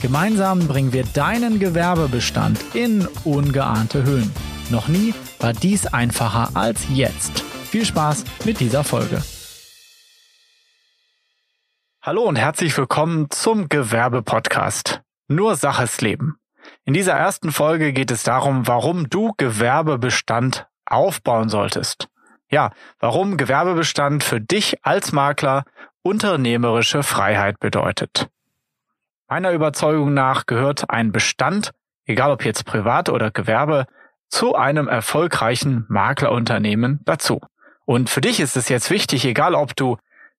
Gemeinsam bringen wir deinen Gewerbebestand in ungeahnte Höhen. Noch nie war dies einfacher als jetzt. Viel Spaß mit dieser Folge. Hallo und herzlich willkommen zum Gewerbe-Podcast. Nur Saches Leben. In dieser ersten Folge geht es darum, warum du Gewerbebestand aufbauen solltest. Ja, warum Gewerbebestand für dich als Makler unternehmerische Freiheit bedeutet. Meiner Überzeugung nach gehört ein Bestand, egal ob jetzt Privat oder Gewerbe, zu einem erfolgreichen Maklerunternehmen dazu. Und für dich ist es jetzt wichtig, egal ob du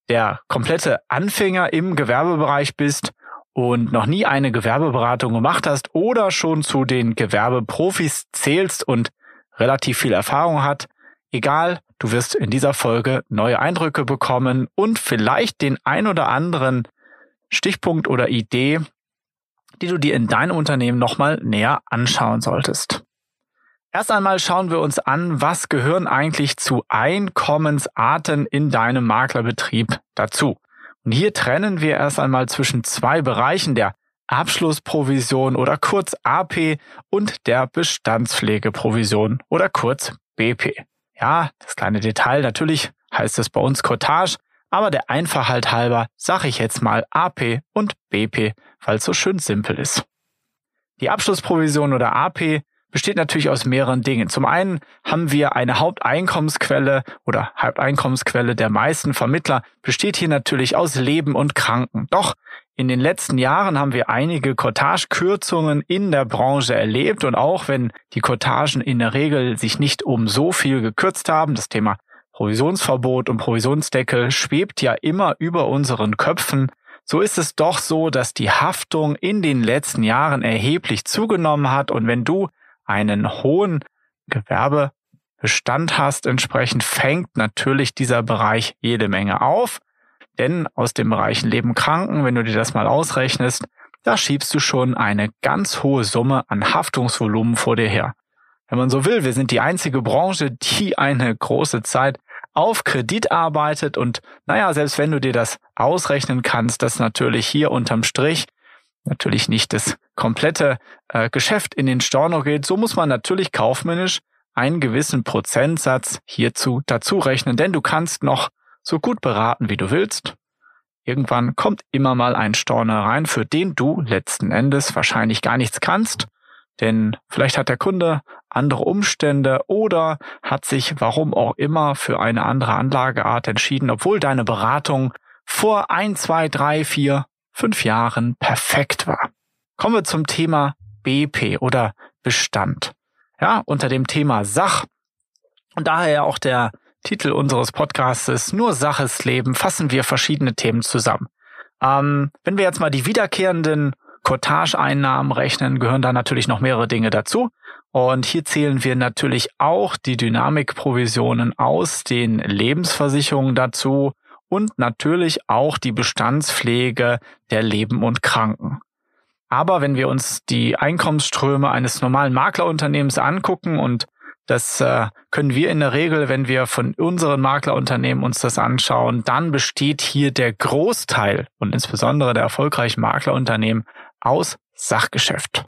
der komplette Anfänger im Gewerbebereich bist und noch nie eine Gewerbeberatung gemacht hast oder schon zu den Gewerbeprofis zählst und relativ viel Erfahrung hat, egal, du wirst in dieser Folge neue Eindrücke bekommen und vielleicht den ein oder anderen Stichpunkt oder Idee, die du dir in deinem Unternehmen nochmal näher anschauen solltest. Erst einmal schauen wir uns an, was gehören eigentlich zu Einkommensarten in deinem Maklerbetrieb dazu. Und hier trennen wir erst einmal zwischen zwei Bereichen der Abschlussprovision oder kurz AP und der Bestandspflegeprovision oder kurz BP. Ja, das kleine Detail, natürlich heißt es bei uns Cottage, aber der Einfachheit halber sage ich jetzt mal AP und BP, weil es so schön simpel ist. Die Abschlussprovision oder AP besteht natürlich aus mehreren Dingen. Zum einen haben wir eine Haupteinkommensquelle oder Haupteinkommensquelle der meisten Vermittler besteht hier natürlich aus Leben und Kranken. Doch in den letzten Jahren haben wir einige Cottage-Kürzungen in der Branche erlebt und auch wenn die Cottagen in der Regel sich nicht um so viel gekürzt haben, das Thema Provisionsverbot und Provisionsdeckel schwebt ja immer über unseren Köpfen. So ist es doch so, dass die Haftung in den letzten Jahren erheblich zugenommen hat und wenn du einen hohen Gewerbebestand hast, entsprechend fängt natürlich dieser Bereich jede Menge auf. Denn aus dem Bereich Leben Kranken, wenn du dir das mal ausrechnest, da schiebst du schon eine ganz hohe Summe an Haftungsvolumen vor dir her. Wenn man so will, wir sind die einzige Branche, die eine große Zeit auf Kredit arbeitet und naja, selbst wenn du dir das ausrechnen kannst, dass natürlich hier unterm Strich natürlich nicht das komplette äh, Geschäft in den Storno geht, so muss man natürlich kaufmännisch einen gewissen Prozentsatz hierzu dazu rechnen, denn du kannst noch so gut beraten, wie du willst. Irgendwann kommt immer mal ein Storno rein, für den du letzten Endes wahrscheinlich gar nichts kannst denn vielleicht hat der Kunde andere Umstände oder hat sich, warum auch immer, für eine andere Anlageart entschieden, obwohl deine Beratung vor ein, zwei, drei, vier, fünf Jahren perfekt war. Kommen wir zum Thema BP oder Bestand. Ja, unter dem Thema Sach und daher auch der Titel unseres Podcasts Nur Saches Leben fassen wir verschiedene Themen zusammen. Ähm, wenn wir jetzt mal die wiederkehrenden Cottage-Einnahmen rechnen, gehören da natürlich noch mehrere Dinge dazu. Und hier zählen wir natürlich auch die Dynamikprovisionen aus den Lebensversicherungen dazu und natürlich auch die Bestandspflege der Leben und Kranken. Aber wenn wir uns die Einkommensströme eines normalen Maklerunternehmens angucken und das äh, können wir in der Regel, wenn wir von unseren Maklerunternehmen uns das anschauen, dann besteht hier der Großteil und insbesondere der erfolgreichen Maklerunternehmen aus Sachgeschäft.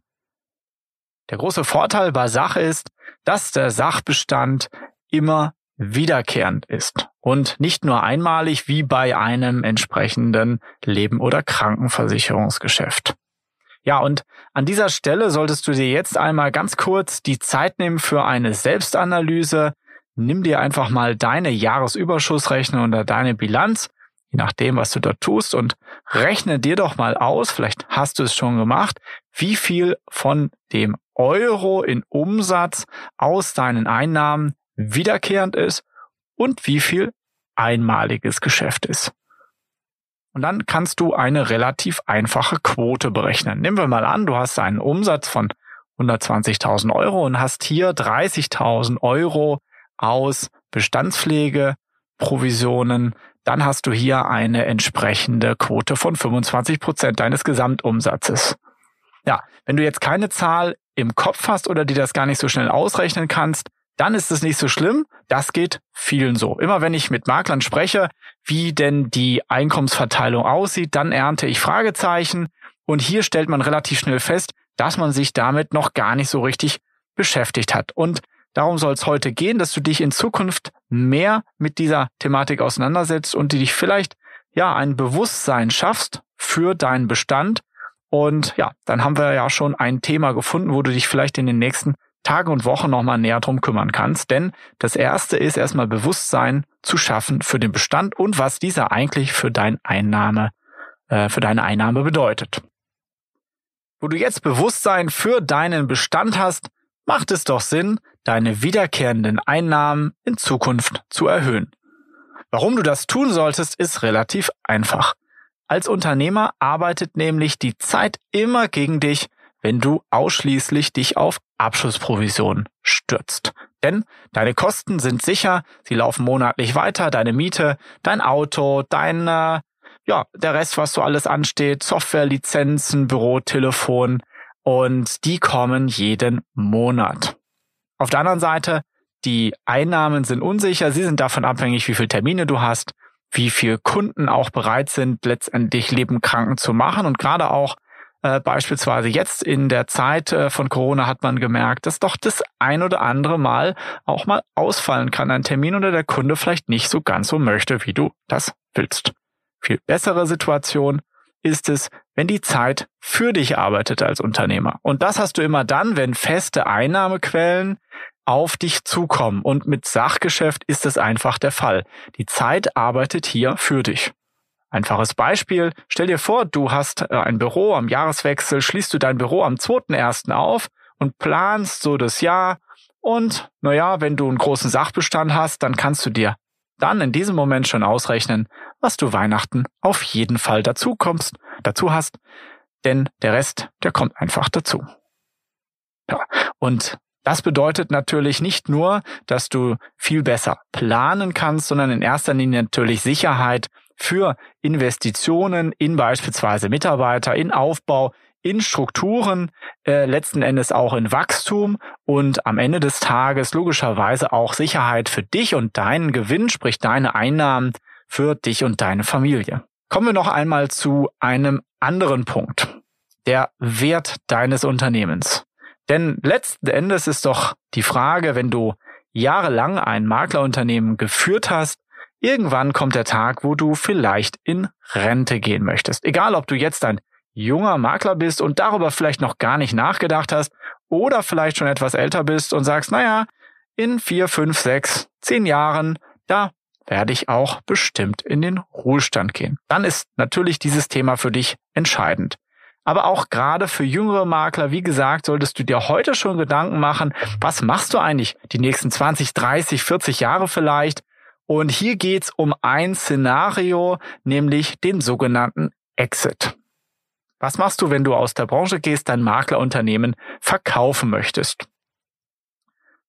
Der große Vorteil bei Sach ist, dass der Sachbestand immer wiederkehrend ist und nicht nur einmalig wie bei einem entsprechenden Leben- oder Krankenversicherungsgeschäft. Ja, und an dieser Stelle solltest du dir jetzt einmal ganz kurz die Zeit nehmen für eine Selbstanalyse. Nimm dir einfach mal deine Jahresüberschussrechnung oder deine Bilanz je nachdem, was du dort tust und rechne dir doch mal aus, vielleicht hast du es schon gemacht, wie viel von dem Euro in Umsatz aus deinen Einnahmen wiederkehrend ist und wie viel einmaliges Geschäft ist. Und dann kannst du eine relativ einfache Quote berechnen. Nehmen wir mal an, du hast einen Umsatz von 120.000 Euro und hast hier 30.000 Euro aus Bestandspflege, Provisionen, dann hast du hier eine entsprechende Quote von 25 Prozent deines Gesamtumsatzes. Ja, wenn du jetzt keine Zahl im Kopf hast oder dir das gar nicht so schnell ausrechnen kannst, dann ist es nicht so schlimm. Das geht vielen so. Immer wenn ich mit Maklern spreche, wie denn die Einkommensverteilung aussieht, dann ernte ich Fragezeichen. Und hier stellt man relativ schnell fest, dass man sich damit noch gar nicht so richtig beschäftigt hat. Und darum soll es heute gehen, dass du dich in Zukunft mehr mit dieser Thematik auseinandersetzt und dich vielleicht ja ein Bewusstsein schaffst für deinen Bestand. Und ja, dann haben wir ja schon ein Thema gefunden, wo du dich vielleicht in den nächsten Tage und Wochen nochmal näher drum kümmern kannst. Denn das erste ist erstmal Bewusstsein zu schaffen für den Bestand und was dieser eigentlich für dein Einnahme, äh, für deine Einnahme bedeutet. Wo du jetzt Bewusstsein für deinen Bestand hast, macht es doch Sinn, deine wiederkehrenden Einnahmen in Zukunft zu erhöhen. Warum du das tun solltest, ist relativ einfach. Als Unternehmer arbeitet nämlich die Zeit immer gegen dich, wenn du ausschließlich dich auf Abschlussprovision stürzt. Denn deine Kosten sind sicher, sie laufen monatlich weiter, deine Miete, dein Auto, dein, äh, ja, der Rest, was so alles ansteht, Software, Lizenzen, Büro, Telefon und die kommen jeden Monat. Auf der anderen Seite, die Einnahmen sind unsicher, sie sind davon abhängig, wie viele Termine du hast, wie viele Kunden auch bereit sind, letztendlich Leben kranken zu machen und gerade auch äh, beispielsweise jetzt in der Zeit äh, von Corona hat man gemerkt, dass doch das ein oder andere Mal auch mal ausfallen kann, ein Termin oder der Kunde vielleicht nicht so ganz so möchte, wie du das willst. Viel bessere Situation ist es, wenn die Zeit für dich arbeitet als Unternehmer. Und das hast du immer dann, wenn feste Einnahmequellen auf dich zukommen. Und mit Sachgeschäft ist es einfach der Fall. Die Zeit arbeitet hier für dich. Einfaches Beispiel. Stell dir vor, du hast äh, ein Büro am Jahreswechsel, schließt du dein Büro am 2.1. auf und planst so das Jahr. Und naja, wenn du einen großen Sachbestand hast, dann kannst du dir dann in diesem Moment schon ausrechnen, was du Weihnachten auf jeden Fall dazu kommst, dazu hast. Denn der Rest, der kommt einfach dazu. Ja. Und das bedeutet natürlich nicht nur, dass du viel besser planen kannst, sondern in erster Linie natürlich Sicherheit für Investitionen in beispielsweise Mitarbeiter, in Aufbau, in Strukturen, äh, letzten Endes auch in Wachstum und am Ende des Tages logischerweise auch Sicherheit für dich und deinen Gewinn, sprich deine Einnahmen für dich und deine Familie. Kommen wir noch einmal zu einem anderen Punkt. Der Wert deines Unternehmens. Denn letzten Endes ist doch die Frage, wenn du jahrelang ein Maklerunternehmen geführt hast, irgendwann kommt der Tag, wo du vielleicht in Rente gehen möchtest. Egal, ob du jetzt ein junger Makler bist und darüber vielleicht noch gar nicht nachgedacht hast oder vielleicht schon etwas älter bist und sagst, naja, in vier, fünf, sechs, zehn Jahren, da werde ich auch bestimmt in den Ruhestand gehen. Dann ist natürlich dieses Thema für dich entscheidend. Aber auch gerade für jüngere Makler, wie gesagt, solltest du dir heute schon Gedanken machen, was machst du eigentlich die nächsten 20, 30, 40 Jahre vielleicht? Und hier geht's um ein Szenario, nämlich den sogenannten Exit. Was machst du, wenn du aus der Branche gehst, dein Maklerunternehmen verkaufen möchtest?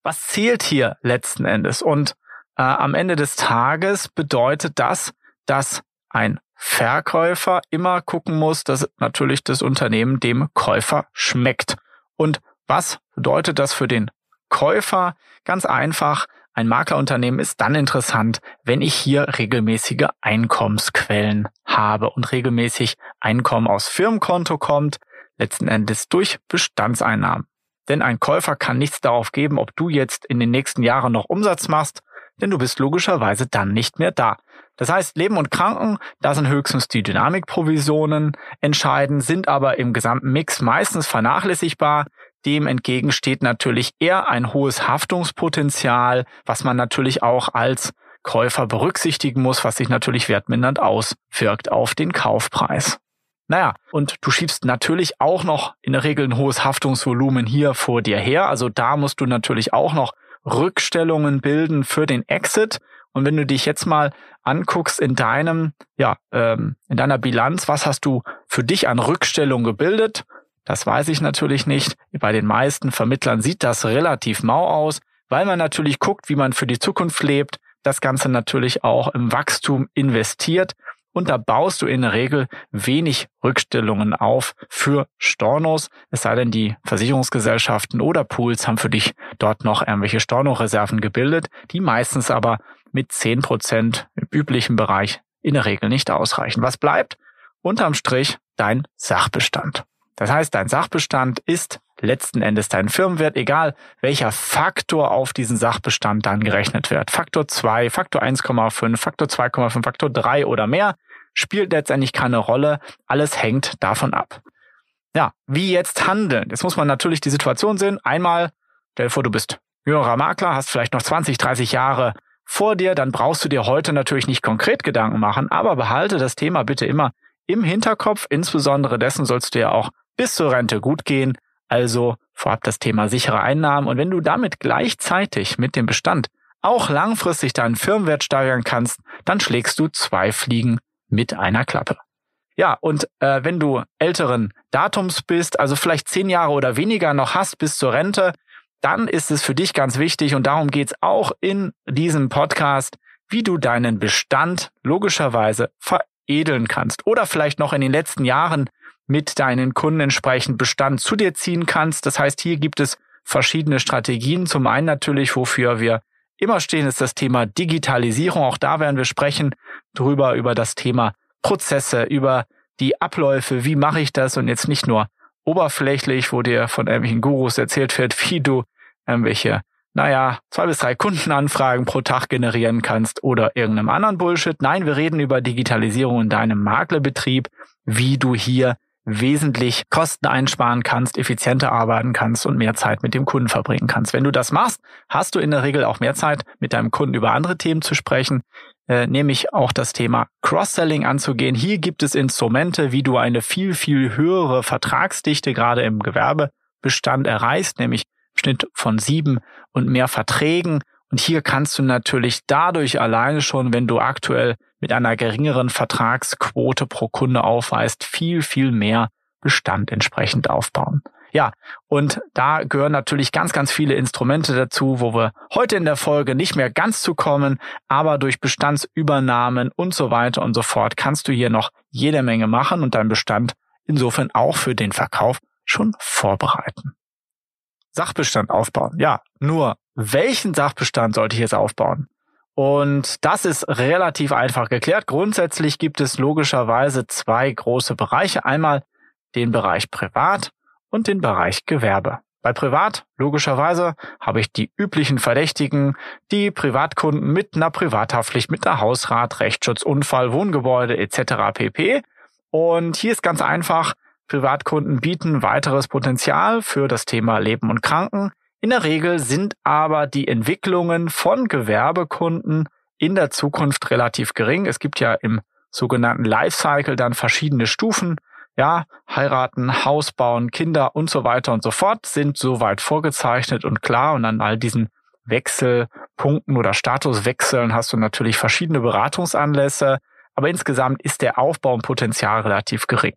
Was zählt hier letzten Endes? Und äh, am Ende des Tages bedeutet das, dass ein Verkäufer immer gucken muss, dass natürlich das Unternehmen dem Käufer schmeckt. Und was bedeutet das für den Käufer? Ganz einfach, ein Maklerunternehmen ist dann interessant, wenn ich hier regelmäßige Einkommensquellen habe und regelmäßig Einkommen aus Firmenkonto kommt, letzten Endes durch Bestandseinnahmen. Denn ein Käufer kann nichts darauf geben, ob du jetzt in den nächsten Jahren noch Umsatz machst, denn du bist logischerweise dann nicht mehr da. Das heißt, Leben und Kranken, da sind höchstens die Dynamikprovisionen entscheidend, sind aber im gesamten Mix meistens vernachlässigbar. Dem entgegen steht natürlich eher ein hohes Haftungspotenzial, was man natürlich auch als Käufer berücksichtigen muss, was sich natürlich wertmindernd auswirkt auf den Kaufpreis. Naja, und du schiebst natürlich auch noch in der Regel ein hohes Haftungsvolumen hier vor dir her. Also da musst du natürlich auch noch Rückstellungen bilden für den Exit. Und wenn du dich jetzt mal anguckst in deinem, ja, ähm, in deiner Bilanz, was hast du für dich an Rückstellung gebildet? Das weiß ich natürlich nicht. Bei den meisten Vermittlern sieht das relativ mau aus, weil man natürlich guckt, wie man für die Zukunft lebt, das Ganze natürlich auch im Wachstum investiert und da baust du in der Regel wenig Rückstellungen auf für Stornos, es sei denn, die Versicherungsgesellschaften oder Pools haben für dich dort noch irgendwelche Stornoreserven gebildet, die meistens aber mit zehn Prozent im üblichen Bereich in der Regel nicht ausreichen. Was bleibt? Unterm Strich dein Sachbestand. Das heißt, dein Sachbestand ist letzten Endes dein Firmenwert, egal welcher Faktor auf diesen Sachbestand dann gerechnet wird. Faktor 2, Faktor 1,5, Faktor 2,5, Faktor 3 oder mehr spielt letztendlich keine Rolle. Alles hängt davon ab. Ja, wie jetzt handeln? Jetzt muss man natürlich die Situation sehen. Einmal, stell dir vor, du bist jüngerer Makler, hast vielleicht noch 20, 30 Jahre vor dir, dann brauchst du dir heute natürlich nicht konkret Gedanken machen, aber behalte das Thema bitte immer im Hinterkopf. Insbesondere dessen sollst du ja auch bis zur Rente gut gehen. Also vorab das Thema sichere Einnahmen. Und wenn du damit gleichzeitig mit dem Bestand auch langfristig deinen Firmenwert steigern kannst, dann schlägst du zwei Fliegen mit einer Klappe. Ja, und äh, wenn du älteren Datums bist, also vielleicht zehn Jahre oder weniger noch hast bis zur Rente, dann ist es für dich ganz wichtig und darum geht's auch in diesem Podcast, wie du deinen Bestand logischerweise veredeln kannst oder vielleicht noch in den letzten Jahren mit deinen Kunden entsprechend Bestand zu dir ziehen kannst. Das heißt, hier gibt es verschiedene Strategien. Zum einen natürlich, wofür wir immer stehen, ist das Thema Digitalisierung. Auch da werden wir sprechen drüber, über das Thema Prozesse, über die Abläufe. Wie mache ich das? Und jetzt nicht nur oberflächlich, wo dir von irgendwelchen Gurus erzählt wird, wie du irgendwelche, naja, zwei bis drei Kundenanfragen pro Tag generieren kannst oder irgendeinem anderen Bullshit. Nein, wir reden über Digitalisierung in deinem Maklerbetrieb, wie du hier wesentlich Kosten einsparen kannst, effizienter arbeiten kannst und mehr Zeit mit dem Kunden verbringen kannst. Wenn du das machst, hast du in der Regel auch mehr Zeit, mit deinem Kunden über andere Themen zu sprechen, äh, nämlich auch das Thema Cross-Selling anzugehen. Hier gibt es Instrumente, wie du eine viel, viel höhere Vertragsdichte gerade im Gewerbebestand erreichst, nämlich Schnitt von sieben und mehr Verträgen. Und hier kannst du natürlich dadurch alleine schon, wenn du aktuell mit einer geringeren Vertragsquote pro Kunde aufweist, viel, viel mehr Bestand entsprechend aufbauen. Ja, und da gehören natürlich ganz, ganz viele Instrumente dazu, wo wir heute in der Folge nicht mehr ganz zu kommen, aber durch Bestandsübernahmen und so weiter und so fort kannst du hier noch jede Menge machen und deinen Bestand insofern auch für den Verkauf schon vorbereiten. Sachbestand aufbauen. Ja, nur welchen Sachbestand sollte ich jetzt aufbauen? Und das ist relativ einfach geklärt. Grundsätzlich gibt es logischerweise zwei große Bereiche. Einmal den Bereich Privat und den Bereich Gewerbe. Bei Privat, logischerweise, habe ich die üblichen Verdächtigen, die Privatkunden mit einer Privathaftpflicht, mit der Hausrat, Rechtsschutz, Unfall, Wohngebäude etc. pp. Und hier ist ganz einfach, Privatkunden bieten weiteres Potenzial für das Thema Leben und Kranken. In der Regel sind aber die Entwicklungen von Gewerbekunden in der Zukunft relativ gering. Es gibt ja im sogenannten Lifecycle dann verschiedene Stufen. Ja, heiraten, Haus bauen, Kinder und so weiter und so fort sind soweit vorgezeichnet und klar. Und an all diesen Wechselpunkten oder Statuswechseln hast du natürlich verschiedene Beratungsanlässe. Aber insgesamt ist der Aufbau und Potenzial relativ gering.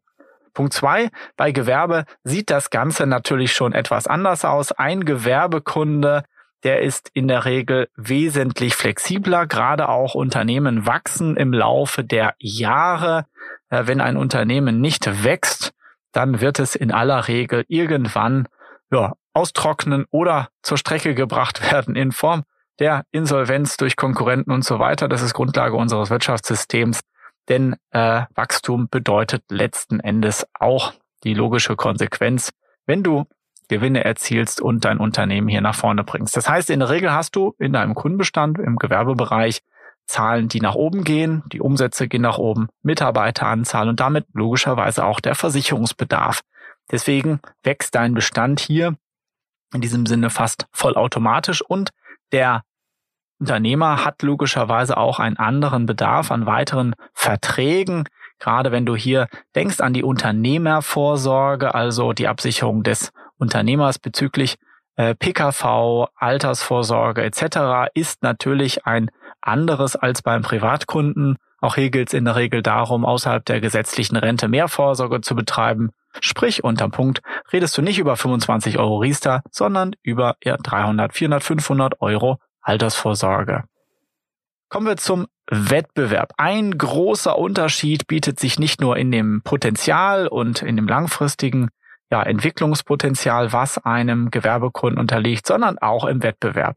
Punkt zwei, bei Gewerbe sieht das Ganze natürlich schon etwas anders aus. Ein Gewerbekunde, der ist in der Regel wesentlich flexibler. Gerade auch Unternehmen wachsen im Laufe der Jahre. Äh, wenn ein Unternehmen nicht wächst, dann wird es in aller Regel irgendwann ja, austrocknen oder zur Strecke gebracht werden in Form der Insolvenz durch Konkurrenten und so weiter. Das ist Grundlage unseres Wirtschaftssystems. Denn äh, Wachstum bedeutet letzten Endes auch die logische Konsequenz, wenn du Gewinne erzielst und dein Unternehmen hier nach vorne bringst. Das heißt, in der Regel hast du in deinem Kundenbestand im Gewerbebereich Zahlen, die nach oben gehen, die Umsätze gehen nach oben, Mitarbeiteranzahl und damit logischerweise auch der Versicherungsbedarf. Deswegen wächst dein Bestand hier in diesem Sinne fast vollautomatisch und der Unternehmer hat logischerweise auch einen anderen Bedarf an weiteren Verträgen. Gerade wenn du hier denkst an die Unternehmervorsorge, also die Absicherung des Unternehmers bezüglich äh, PKV, Altersvorsorge etc., ist natürlich ein anderes als beim Privatkunden. Auch hier gilt es in der Regel darum, außerhalb der gesetzlichen Rente mehr Vorsorge zu betreiben. Sprich, unterm Punkt redest du nicht über 25 Euro Riester, sondern über eher 300, 400, 500 Euro Altersvorsorge. Kommen wir zum Wettbewerb. Ein großer Unterschied bietet sich nicht nur in dem Potenzial und in dem langfristigen ja, Entwicklungspotenzial, was einem Gewerbekunden unterliegt, sondern auch im Wettbewerb.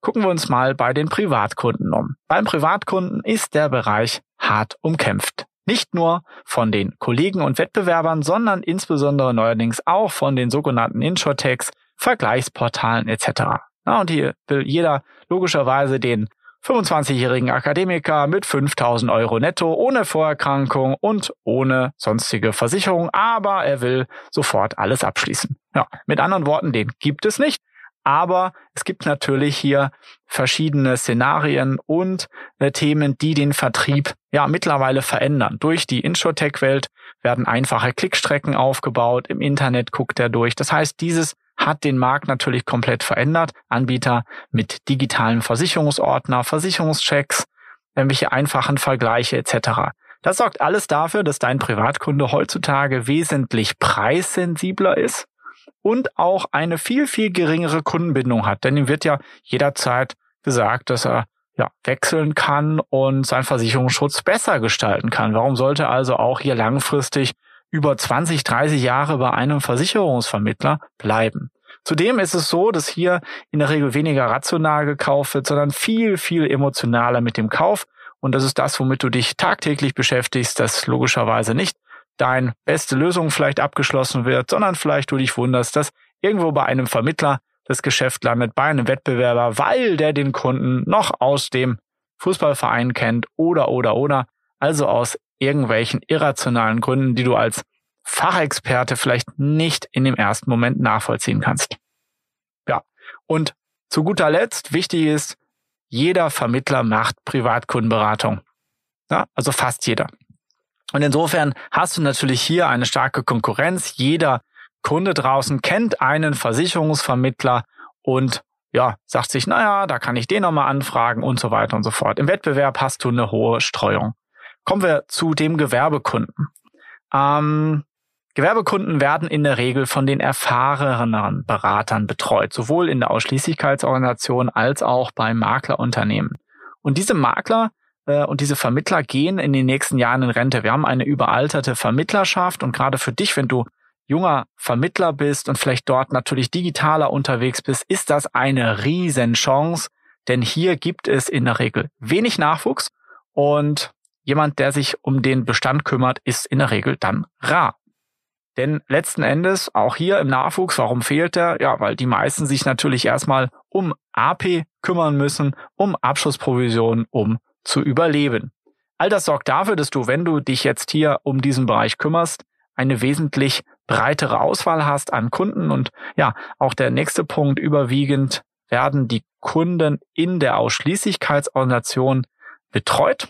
Gucken wir uns mal bei den Privatkunden um. Beim Privatkunden ist der Bereich hart umkämpft. Nicht nur von den Kollegen und Wettbewerbern, sondern insbesondere neuerdings auch von den sogenannten Insurtechs, Vergleichsportalen etc. Na, und hier will jeder logischerweise den 25-jährigen Akademiker mit 5000 Euro netto, ohne Vorerkrankung und ohne sonstige Versicherung, aber er will sofort alles abschließen. Ja, mit anderen Worten, den gibt es nicht. Aber es gibt natürlich hier verschiedene Szenarien und äh, Themen, die den Vertrieb ja mittlerweile verändern. Durch die Insurtech-Welt werden einfache Klickstrecken aufgebaut. Im Internet guckt er durch. Das heißt, dieses hat den Markt natürlich komplett verändert. Anbieter mit digitalen Versicherungsordner, Versicherungschecks, irgendwelche einfachen Vergleiche etc. Das sorgt alles dafür, dass dein Privatkunde heutzutage wesentlich preissensibler ist und auch eine viel, viel geringere Kundenbindung hat. Denn ihm wird ja jederzeit gesagt, dass er ja, wechseln kann und seinen Versicherungsschutz besser gestalten kann. Warum sollte also auch hier langfristig über 20, 30 Jahre bei einem Versicherungsvermittler bleiben? Zudem ist es so, dass hier in der Regel weniger rational gekauft wird, sondern viel, viel emotionaler mit dem Kauf. Und das ist das, womit du dich tagtäglich beschäftigst, das logischerweise nicht dein beste Lösung vielleicht abgeschlossen wird, sondern vielleicht du dich wunderst, dass irgendwo bei einem Vermittler das Geschäft landet, bei einem Wettbewerber, weil der den Kunden noch aus dem Fußballverein kennt oder, oder, oder. Also aus irgendwelchen irrationalen Gründen, die du als Fachexperte vielleicht nicht in dem ersten Moment nachvollziehen kannst. Ja. Und zu guter Letzt, wichtig ist, jeder Vermittler macht Privatkundenberatung. Ja, also fast jeder. Und insofern hast du natürlich hier eine starke Konkurrenz. Jeder Kunde draußen kennt einen Versicherungsvermittler und ja, sagt sich, naja, da kann ich den nochmal anfragen und so weiter und so fort. Im Wettbewerb hast du eine hohe Streuung. Kommen wir zu dem Gewerbekunden. Ähm, Gewerbekunden werden in der Regel von den erfahreneren Beratern betreut, sowohl in der Ausschließlichkeitsorganisation als auch bei Maklerunternehmen. Und diese Makler äh, und diese Vermittler gehen in den nächsten Jahren in Rente. Wir haben eine überalterte Vermittlerschaft und gerade für dich, wenn du junger Vermittler bist und vielleicht dort natürlich digitaler unterwegs bist, ist das eine Riesenchance, denn hier gibt es in der Regel wenig Nachwuchs und jemand, der sich um den Bestand kümmert, ist in der Regel dann rar. Denn letzten Endes, auch hier im Nachwuchs, warum fehlt er? Ja, weil die meisten sich natürlich erstmal um AP kümmern müssen, um Abschlussprovisionen, um zu überleben. All das sorgt dafür, dass du, wenn du dich jetzt hier um diesen Bereich kümmerst, eine wesentlich breitere Auswahl hast an Kunden und ja, auch der nächste Punkt überwiegend werden die Kunden in der Ausschließlichkeitsorganisation betreut.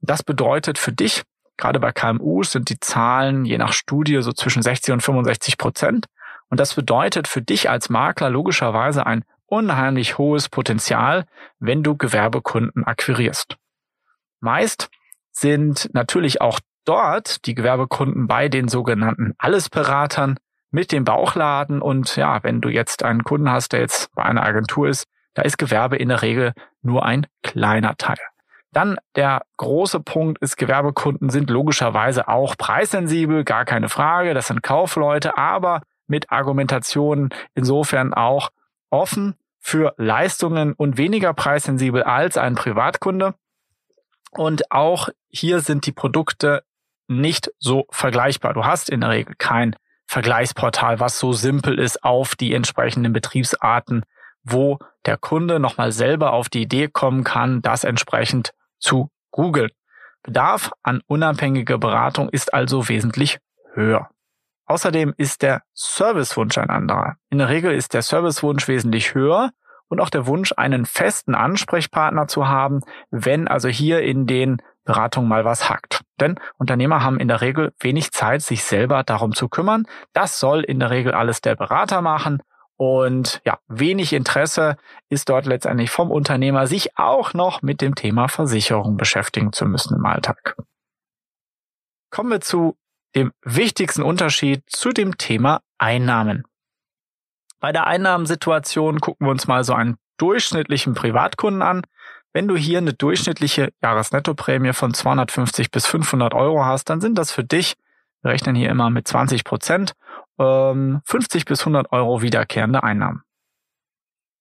Das bedeutet für dich, gerade bei KMUs sind die Zahlen je nach Studie so zwischen 60 und 65 Prozent. Und das bedeutet für dich als Makler logischerweise ein unheimlich hohes Potenzial, wenn du Gewerbekunden akquirierst. Meist sind natürlich auch dort die Gewerbekunden bei den sogenannten Allesberatern mit dem Bauchladen. Und ja, wenn du jetzt einen Kunden hast, der jetzt bei einer Agentur ist, da ist Gewerbe in der Regel nur ein kleiner Teil. Dann der große Punkt ist, Gewerbekunden sind logischerweise auch preissensibel, gar keine Frage. Das sind Kaufleute, aber mit Argumentationen insofern auch offen für Leistungen und weniger preissensibel als ein Privatkunde. Und auch hier sind die Produkte nicht so vergleichbar. Du hast in der Regel kein Vergleichsportal, was so simpel ist auf die entsprechenden Betriebsarten, wo der Kunde nochmal selber auf die Idee kommen kann, das entsprechend zu googeln. Bedarf an unabhängiger Beratung ist also wesentlich höher. Außerdem ist der Servicewunsch ein anderer. In der Regel ist der Servicewunsch wesentlich höher und auch der Wunsch, einen festen Ansprechpartner zu haben, wenn also hier in den Beratungen mal was hackt. Denn Unternehmer haben in der Regel wenig Zeit, sich selber darum zu kümmern. Das soll in der Regel alles der Berater machen Und ja, wenig Interesse ist dort letztendlich vom Unternehmer, sich auch noch mit dem Thema Versicherung beschäftigen zu müssen im Alltag. Kommen wir zu dem wichtigsten Unterschied zu dem Thema Einnahmen. Bei der Einnahmensituation gucken wir uns mal so einen durchschnittlichen Privatkunden an. Wenn du hier eine durchschnittliche Jahresnettoprämie von 250 bis 500 Euro hast, dann sind das für dich, wir rechnen hier immer mit 20 Prozent, 50 ähm, bis 100 Euro wiederkehrende Einnahmen.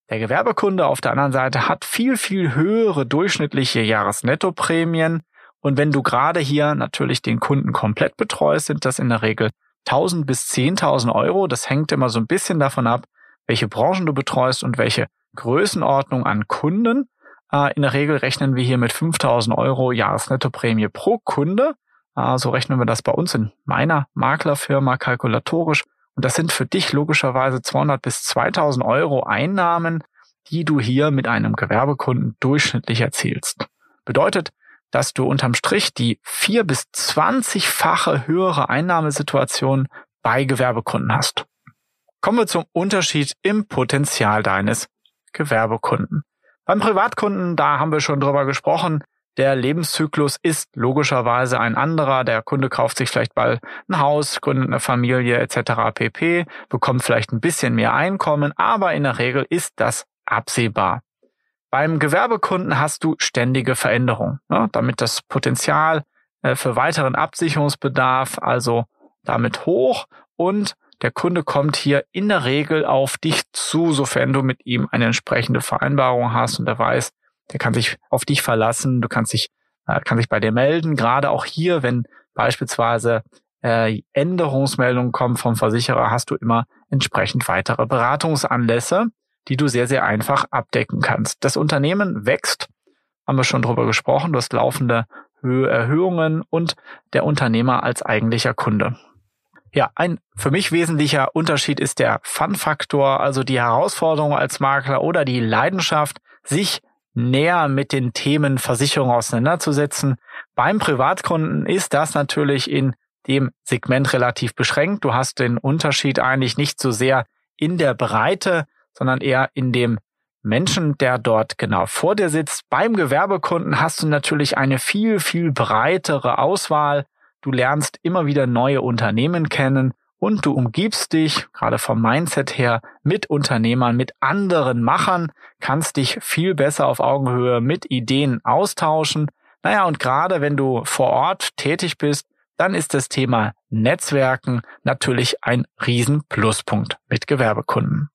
Der Gewerbekunde auf der anderen Seite hat viel, viel höhere durchschnittliche Jahresnettoprämien. Und wenn du gerade hier natürlich den Kunden komplett betreust, sind das in der Regel 1000 bis 10.000 Euro. Das hängt immer so ein bisschen davon ab, welche Branchen du betreust und welche Größenordnung an Kunden. Äh, in der Regel rechnen wir hier mit 5000 Euro Jahresnettoprämie pro Kunde. Äh, so rechnen wir das bei uns in meiner Maklerfirma kalkulatorisch. Und das sind für dich logischerweise 200 bis 2000 Euro Einnahmen, die du hier mit einem Gewerbekunden durchschnittlich erzielst. Bedeutet, dass du unterm Strich die vier bis zwanzigfache höhere Einnahmesituation bei Gewerbekunden hast. Kommen wir zum Unterschied im Potenzial deines Gewerbekunden. Beim Privatkunden, da haben wir schon drüber gesprochen, der Lebenszyklus ist logischerweise ein anderer. Der Kunde kauft sich vielleicht bald ein Haus, gründet eine Familie etc. pp, bekommt vielleicht ein bisschen mehr Einkommen, aber in der Regel ist das absehbar. Beim Gewerbekunden hast du ständige Veränderungen, ne, damit das Potenzial äh, für weiteren Absicherungsbedarf also damit hoch und der Kunde kommt hier in der Regel auf dich zu, sofern du mit ihm eine entsprechende Vereinbarung hast und er weiß, der kann sich auf dich verlassen, du kannst dich, äh, kann sich bei dir melden, gerade auch hier, wenn beispielsweise äh, Änderungsmeldungen kommen vom Versicherer, hast du immer entsprechend weitere Beratungsanlässe die du sehr, sehr einfach abdecken kannst. Das Unternehmen wächst, haben wir schon drüber gesprochen, du hast laufende Erhöhungen und der Unternehmer als eigentlicher Kunde. Ja, ein für mich wesentlicher Unterschied ist der Fun-Faktor, also die Herausforderung als Makler oder die Leidenschaft, sich näher mit den Themen Versicherung auseinanderzusetzen. Beim Privatkunden ist das natürlich in dem Segment relativ beschränkt. Du hast den Unterschied eigentlich nicht so sehr in der Breite, sondern eher in dem Menschen, der dort genau vor dir sitzt. Beim Gewerbekunden hast du natürlich eine viel, viel breitere Auswahl. Du lernst immer wieder neue Unternehmen kennen und du umgibst dich, gerade vom Mindset her, mit Unternehmern, mit anderen Machern, kannst dich viel besser auf Augenhöhe mit Ideen austauschen. Naja, und gerade wenn du vor Ort tätig bist, dann ist das Thema Netzwerken natürlich ein Riesenpluspunkt mit Gewerbekunden.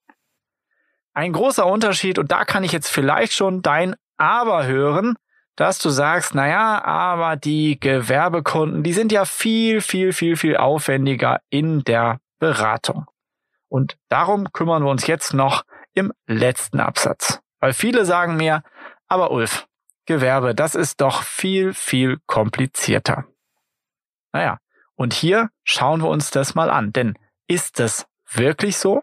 Ein großer Unterschied, und da kann ich jetzt vielleicht schon dein Aber hören, dass du sagst, naja, aber die Gewerbekunden, die sind ja viel, viel, viel, viel aufwendiger in der Beratung. Und darum kümmern wir uns jetzt noch im letzten Absatz. Weil viele sagen mir, aber Ulf, Gewerbe, das ist doch viel, viel komplizierter. Naja, und hier schauen wir uns das mal an. Denn ist das wirklich so?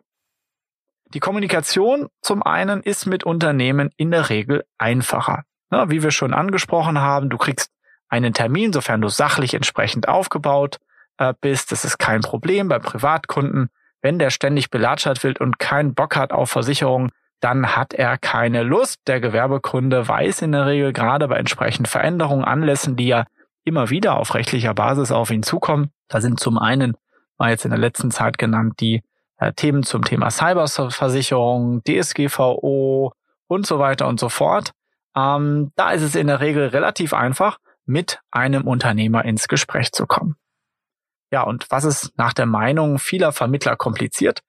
Die Kommunikation zum einen ist mit Unternehmen in der Regel einfacher. Ja, wie wir schon angesprochen haben, du kriegst einen Termin, sofern du sachlich entsprechend aufgebaut äh, bist. Das ist kein Problem bei Privatkunden. Wenn der ständig belatschert wird und keinen Bock hat auf Versicherung, dann hat er keine Lust. Der Gewerbekunde weiß in der Regel gerade bei entsprechenden Veränderungen, Anlässen, die ja immer wieder auf rechtlicher Basis auf ihn zukommen. Da sind zum einen, war jetzt in der letzten Zeit genannt, die äh, Themen zum Thema Cyberversicherung, DSGVO und so weiter und so fort. Ähm, da ist es in der Regel relativ einfach, mit einem Unternehmer ins Gespräch zu kommen. Ja, und was ist nach der Meinung vieler Vermittler kompliziert?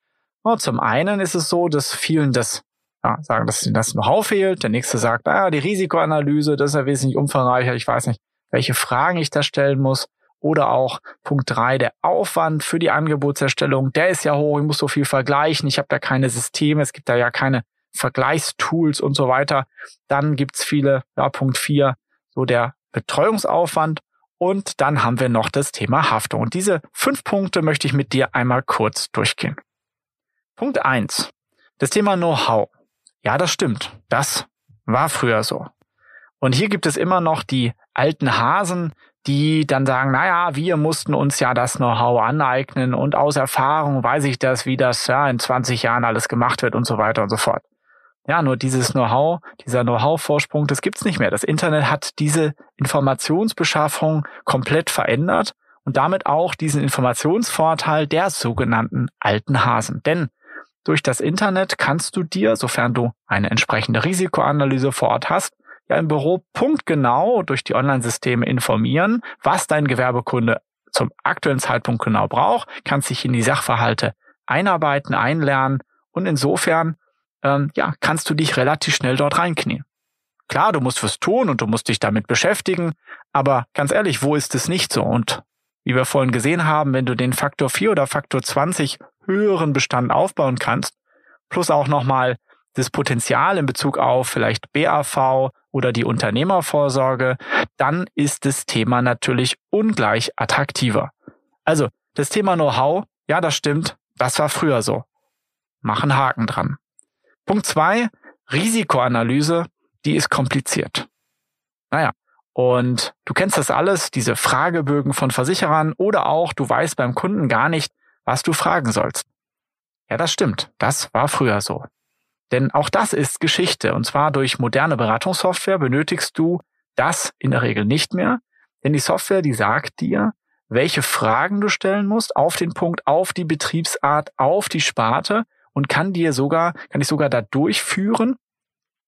Oh, zum einen ist es so, dass vielen das ja, sagen, dass ihnen das Know-how fehlt. Der nächste sagt, naja, die Risikoanalyse, das ist ja wesentlich umfangreicher. Ich weiß nicht, welche Fragen ich da stellen muss. Oder auch Punkt drei der Aufwand für die Angebotserstellung, der ist ja hoch, ich muss so viel vergleichen, ich habe da keine Systeme, es gibt da ja keine Vergleichstools und so weiter. Dann gibt's viele, ja, Punkt vier so der Betreuungsaufwand. Und dann haben wir noch das Thema Haftung. Und diese fünf Punkte möchte ich mit dir einmal kurz durchgehen. Punkt eins Das Thema Know-how. Ja, das stimmt. Das war früher so. Und hier gibt es immer noch die alten Hasen, die dann sagen, naja, wir mussten uns ja das Know-how aneignen und aus Erfahrung weiß ich das, wie das ja in 20 Jahren alles gemacht wird und so weiter und so fort. Ja, nur dieses Know-how, dieser Know-how-Vorsprung, das gibt's nicht mehr. Das Internet hat diese Informationsbeschaffung komplett verändert und damit auch diesen Informationsvorteil der sogenannten alten Hasen. Denn durch das Internet kannst du dir, sofern du eine entsprechende Risikoanalyse vor Ort hast, ja im Büro punktgenau durch die Online-Systeme informieren, was dein Gewerbekunde zum aktuellen Zeitpunkt genau braucht, kannst dich in die Sachverhalte einarbeiten, einlernen und insofern ähm, ja, kannst du dich relativ schnell dort reinknien. Klar, du musst was tun und du musst dich damit beschäftigen, aber ganz ehrlich, wo ist es nicht so? Und wie wir vorhin gesehen haben, wenn du den Faktor 4 oder Faktor 20 höheren Bestand aufbauen kannst, plus auch nochmal das Potenzial in Bezug auf vielleicht BAV oder die Unternehmervorsorge, dann ist das Thema natürlich ungleich attraktiver. Also, das Thema Know-how, ja, das stimmt, das war früher so. Machen Haken dran. Punkt zwei, Risikoanalyse, die ist kompliziert. Naja, und du kennst das alles, diese Fragebögen von Versicherern oder auch du weißt beim Kunden gar nicht, was du fragen sollst. Ja, das stimmt. Das war früher so. Denn auch das ist Geschichte. Und zwar durch moderne Beratungssoftware benötigst du das in der Regel nicht mehr. Denn die Software, die sagt dir, welche Fragen du stellen musst auf den Punkt, auf die Betriebsart, auf die Sparte und kann dir sogar, kann dich sogar da durchführen,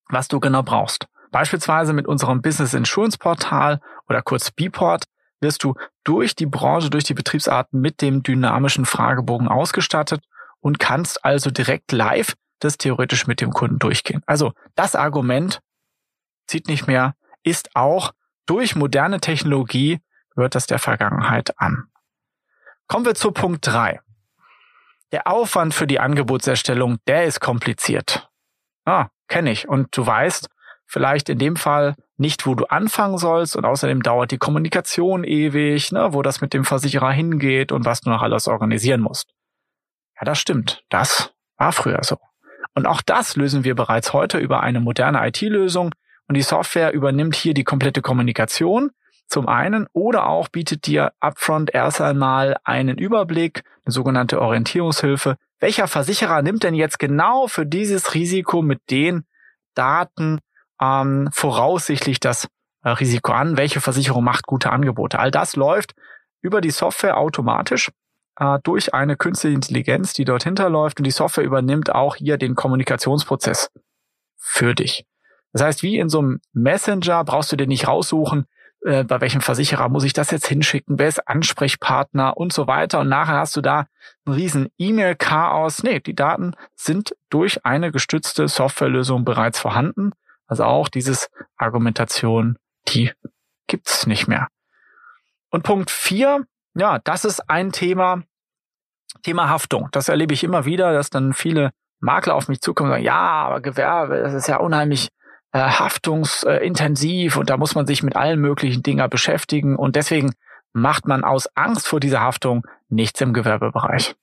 was du genau brauchst. Beispielsweise mit unserem Business Insurance Portal oder kurz Bport wirst du durch die Branche, durch die Betriebsarten mit dem dynamischen Fragebogen ausgestattet und kannst also direkt live das theoretisch mit dem Kunden durchgehen. Also das Argument zieht nicht mehr, ist auch durch moderne Technologie gehört das der Vergangenheit an. Kommen wir zu Punkt drei. Der Aufwand für die Angebotserstellung, der ist kompliziert. Ah, kenne ich. Und du weißt vielleicht in dem Fall nicht, wo du anfangen sollst und außerdem dauert die Kommunikation ewig, ne, wo das mit dem Versicherer hingeht und was du noch alles organisieren musst. Ja, das stimmt. Das war früher so. Und auch das lösen wir bereits heute über eine moderne IT-Lösung und die Software übernimmt hier die komplette Kommunikation zum einen oder auch bietet dir upfront erst einmal einen Überblick, eine sogenannte Orientierungshilfe. Welcher Versicherer nimmt denn jetzt genau für dieses Risiko mit den Daten ähm, voraussichtlich das äh, Risiko an? Welche Versicherung macht gute Angebote? All das läuft über die Software automatisch äh, durch eine künstliche Intelligenz, die dort hinterläuft und die Software übernimmt auch hier den Kommunikationsprozess für dich. Das heißt, wie in so einem Messenger brauchst du dir nicht raussuchen, äh, bei welchem Versicherer muss ich das jetzt hinschicken, wer ist Ansprechpartner und so weiter. Und nachher hast du da ein riesen E-Mail-Chaos. Nee, die Daten sind durch eine gestützte Softwarelösung bereits vorhanden. Also auch dieses Argumentation, die gibt's nicht mehr. Und Punkt vier ja, das ist ein Thema, Thema Haftung. Das erlebe ich immer wieder, dass dann viele Makler auf mich zukommen und sagen, ja, aber Gewerbe, das ist ja unheimlich äh, haftungsintensiv und da muss man sich mit allen möglichen Dingen beschäftigen und deswegen macht man aus Angst vor dieser Haftung nichts im Gewerbebereich.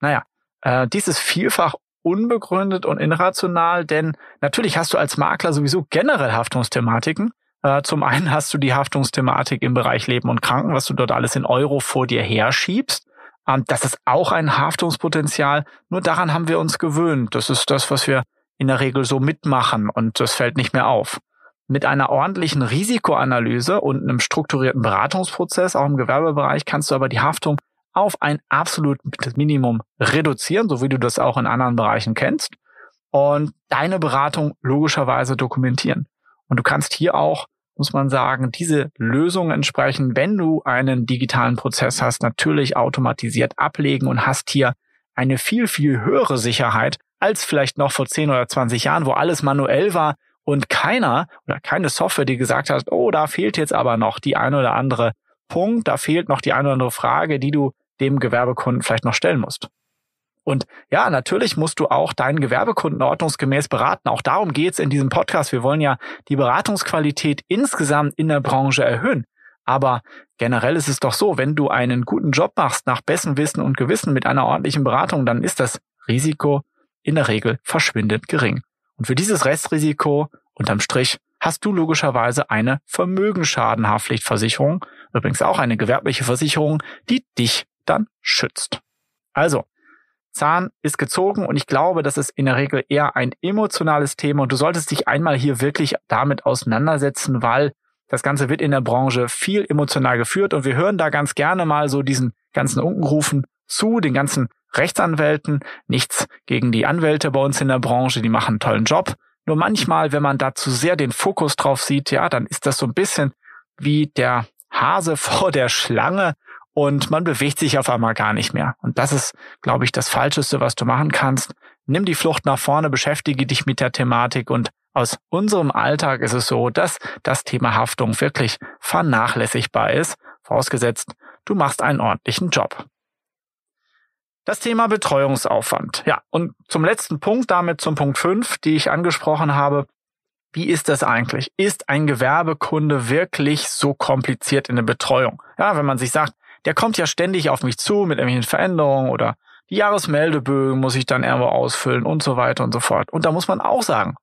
Naja, äh, dies ist vielfach unbegründet und irrational, denn natürlich hast du als Makler sowieso generell Haftungsthematiken, äh, zum einen hast du die Haftungsthematik im Bereich Leben und Kranken, was du dort alles in Euro vor dir herschiebst. Ähm, das ist auch ein Haftungspotenzial. Nur daran haben wir uns gewöhnt. Das ist das, was wir in der Regel so mitmachen und das fällt nicht mehr auf. Mit einer ordentlichen Risikoanalyse und einem strukturierten Beratungsprozess, auch im Gewerbebereich, kannst du aber die Haftung auf ein absolutes Minimum reduzieren, so wie du das auch in anderen Bereichen kennst, und deine Beratung logischerweise dokumentieren. Und du kannst hier auch muss man sagen, diese Lösungen entsprechen, wenn du einen digitalen Prozess hast, natürlich automatisiert ablegen und hast hier eine viel, viel höhere Sicherheit als vielleicht noch vor 10 oder 20 Jahren, wo alles manuell war und keiner oder keine Software, die gesagt hat, oh, da fehlt jetzt aber noch die eine oder andere Punkt, da fehlt noch die eine oder andere Frage, die du dem Gewerbekunden vielleicht noch stellen musst. Und ja, natürlich musst du auch deinen Gewerbekunden ordnungsgemäß beraten. Auch darum geht's in diesem Podcast. Wir wollen ja die Beratungsqualität insgesamt in der Branche erhöhen. Aber generell ist es doch so, wenn du einen guten Job machst, nach bestem Wissen und Gewissen mit einer ordentlichen Beratung, dann ist das Risiko in der Regel verschwindend gering. Und für dieses Restrisiko unterm Strich hast du logischerweise eine Vermögensschadenhaftpflichtversicherung, übrigens auch eine gewerbliche Versicherung, die dich dann schützt. Also, Zahn ist gezogen und ich glaube, das ist in der Regel eher ein emotionales Thema und du solltest dich einmal hier wirklich damit auseinandersetzen, weil das Ganze wird in der Branche viel emotional geführt und wir hören da ganz gerne mal so diesen ganzen Unkenrufen zu, den ganzen Rechtsanwälten. Nichts gegen die Anwälte bei uns in der Branche, die machen einen tollen Job. Nur manchmal, wenn man da zu sehr den Fokus drauf sieht, ja, dann ist das so ein bisschen wie der Hase vor der Schlange und man bewegt sich auf einmal gar nicht mehr. Und das ist, glaube ich, das Falscheste, was du machen kannst. Nimm die Flucht nach vorne, beschäftige dich mit der Thematik und aus unserem Alltag ist es so, dass das Thema Haftung wirklich vernachlässigbar ist, vorausgesetzt, du machst einen ordentlichen Job. Das Thema Betreuungsaufwand. Ja, und zum letzten Punkt, damit zum Punkt 5, die ich angesprochen habe. Wie ist das eigentlich? Ist ein Gewerbekunde wirklich so kompliziert in der Betreuung? Ja, wenn man sich sagt, der kommt ja ständig auf mich zu mit irgendwelchen Veränderungen oder die Jahresmeldebögen muss ich dann irgendwo ausfüllen und so weiter und so fort. Und da muss man auch sagen,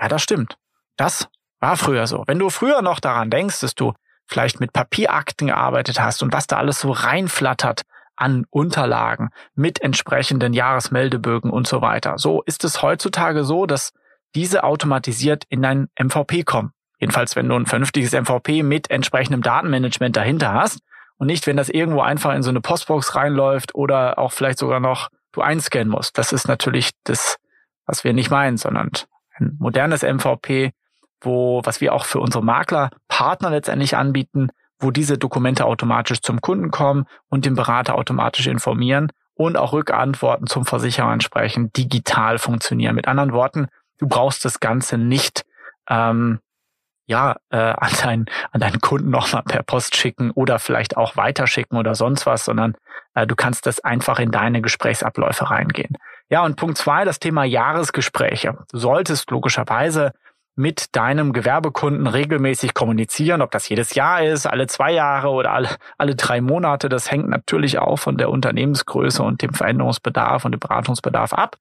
ja, das stimmt. Das war früher so. Wenn du früher noch daran denkst, dass du vielleicht mit Papierakten gearbeitet hast und was da alles so reinflattert an Unterlagen mit entsprechenden Jahresmeldebögen und so weiter. So ist es heutzutage so, dass diese automatisiert in dein MVP kommen. Jedenfalls, wenn du ein vernünftiges MVP mit entsprechendem Datenmanagement dahinter hast und nicht, wenn das irgendwo einfach in so eine Postbox reinläuft oder auch vielleicht sogar noch du einscannen musst. Das ist natürlich das, was wir nicht meinen, sondern ein modernes MVP, wo, was wir auch für unsere Maklerpartner letztendlich anbieten, wo diese Dokumente automatisch zum Kunden kommen und den Berater automatisch informieren und auch Rückantworten zum Versicherer entsprechend digital funktionieren. Mit anderen Worten, du brauchst das Ganze nicht ähm, ja, äh, an, deinen, an deinen Kunden nochmal per Post schicken oder vielleicht auch weiterschicken oder sonst was, sondern äh, du kannst das einfach in deine Gesprächsabläufe reingehen. Ja, und Punkt zwei, das Thema Jahresgespräche. Du solltest logischerweise mit deinem Gewerbekunden regelmäßig kommunizieren, ob das jedes Jahr ist, alle zwei Jahre oder alle, alle drei Monate. Das hängt natürlich auch von der Unternehmensgröße und dem Veränderungsbedarf und dem Beratungsbedarf ab.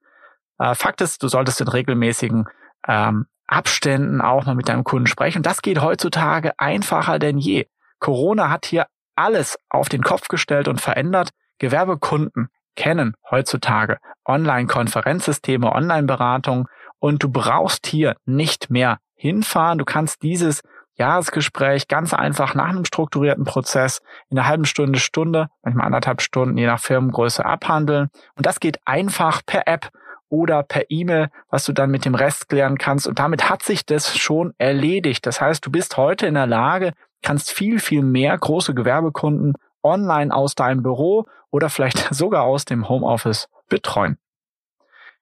Äh, Fakt ist, du solltest in regelmäßigen ähm, Abständen auch mal mit deinem Kunden sprechen. Und das geht heutzutage einfacher denn je. Corona hat hier alles auf den Kopf gestellt und verändert. Gewerbekunden kennen heutzutage Online-Konferenzsysteme, Online-Beratung und du brauchst hier nicht mehr hinfahren. Du kannst dieses Jahresgespräch ganz einfach nach einem strukturierten Prozess in einer halben Stunde, Stunde, manchmal anderthalb Stunden, je nach Firmengröße abhandeln. Und das geht einfach per App oder per E-Mail, was du dann mit dem Rest klären kannst. Und damit hat sich das schon erledigt. Das heißt, du bist heute in der Lage, kannst viel, viel mehr große Gewerbekunden online aus deinem Büro oder vielleicht sogar aus dem Homeoffice betreuen.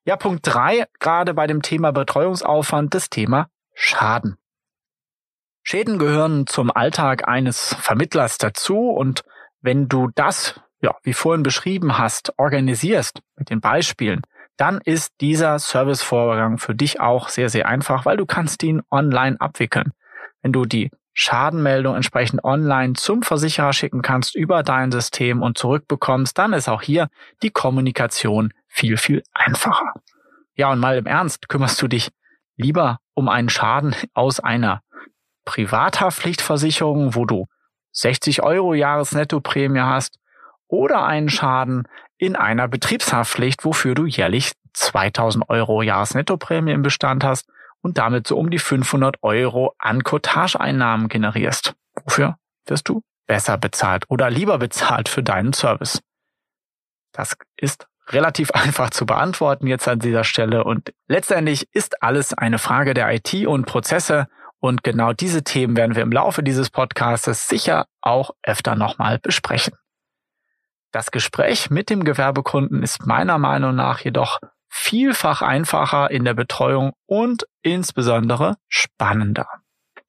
Ja, Punkt drei, gerade bei dem Thema Betreuungsaufwand, das Thema Schaden. Schäden gehören zum Alltag eines Vermittlers dazu und wenn du das, ja, wie vorhin beschrieben hast, organisierst mit den Beispielen, dann ist dieser Servicevorgang für dich auch sehr, sehr einfach, weil du kannst ihn online abwickeln. Wenn du die Schadenmeldung entsprechend online zum Versicherer schicken kannst über dein System und zurückbekommst, dann ist auch hier die Kommunikation viel, viel einfacher. Ja, und mal im Ernst, kümmerst du dich lieber um einen Schaden aus einer Privathaftpflichtversicherung, wo du 60 Euro Jahresnettoprämie hast, oder einen Schaden in einer Betriebshaftpflicht, wofür du jährlich 2000 Euro Jahresnettoprämie im Bestand hast und damit so um die 500 Euro an Cottage-Einnahmen generierst. Wofür wirst du besser bezahlt oder lieber bezahlt für deinen Service? Das ist relativ einfach zu beantworten jetzt an dieser Stelle und letztendlich ist alles eine Frage der IT und Prozesse und genau diese Themen werden wir im Laufe dieses Podcasts sicher auch öfter nochmal besprechen. Das Gespräch mit dem Gewerbekunden ist meiner Meinung nach jedoch vielfach einfacher in der Betreuung und insbesondere spannender.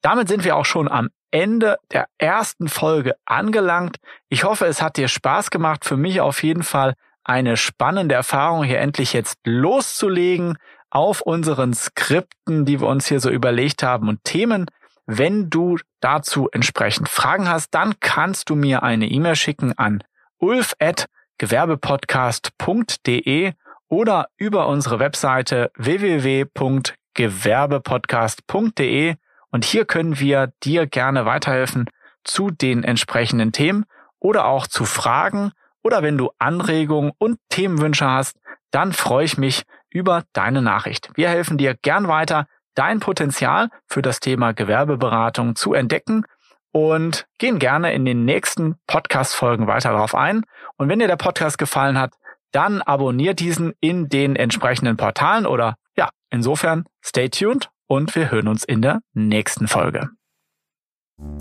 Damit sind wir auch schon am Ende der ersten Folge angelangt. Ich hoffe, es hat dir Spaß gemacht. Für mich auf jeden Fall eine spannende Erfahrung, hier endlich jetzt loszulegen auf unseren Skripten, die wir uns hier so überlegt haben und Themen. Wenn du dazu entsprechend Fragen hast, dann kannst du mir eine E-Mail schicken an ulf@gewerbepodcast.de oder über unsere Webseite www.gewerbepodcast.de Und hier können wir dir gerne weiterhelfen zu den entsprechenden Themen oder auch zu Fragen oder wenn du Anregungen und Themenwünsche hast, dann freue ich mich über deine Nachricht. Wir helfen dir gern weiter, dein Potenzial für das Thema Gewerbeberatung zu entdecken und gehen gerne in den nächsten Podcast-Folgen weiter darauf ein. Und wenn dir der Podcast gefallen hat, dann abonniert diesen in den entsprechenden Portalen oder ja, insofern stay tuned und wir hören uns in der nächsten Folge.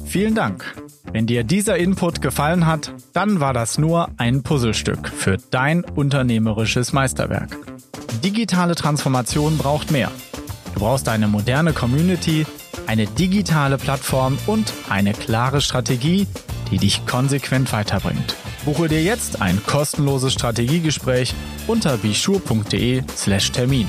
Vielen Dank. Wenn dir dieser Input gefallen hat, dann war das nur ein Puzzlestück für dein unternehmerisches Meisterwerk. Digitale Transformation braucht mehr. Du brauchst eine moderne Community, eine digitale Plattform und eine klare Strategie, die dich konsequent weiterbringt. Buche dir jetzt ein kostenloses Strategiegespräch unter bischur.de/termin.